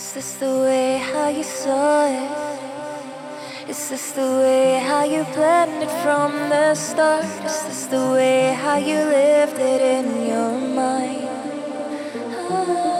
Is this the way how you saw it? Is this the way how you planned it from the start? Is this the way how you lived it in your mind? Is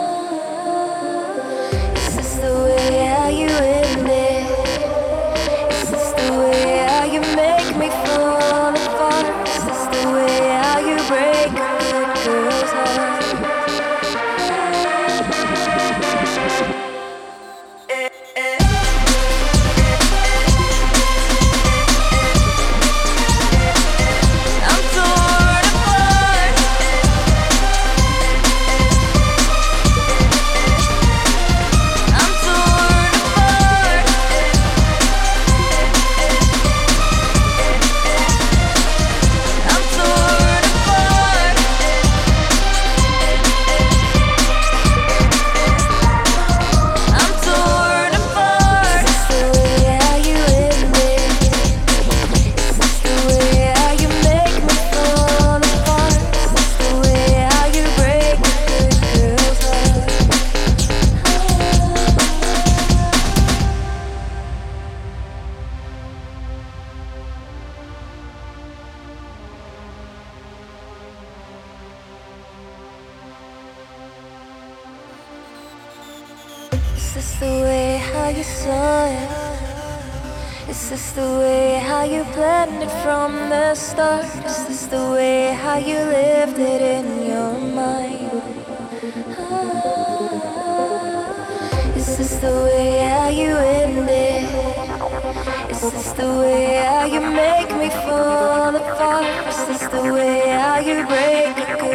Is this the way how you saw it? Is this the way how you planned it from the start? Is this the way how you lived it in your mind? Ah. Is this the way how you ended? Is this the way how you make me fall apart? Is this the way how you break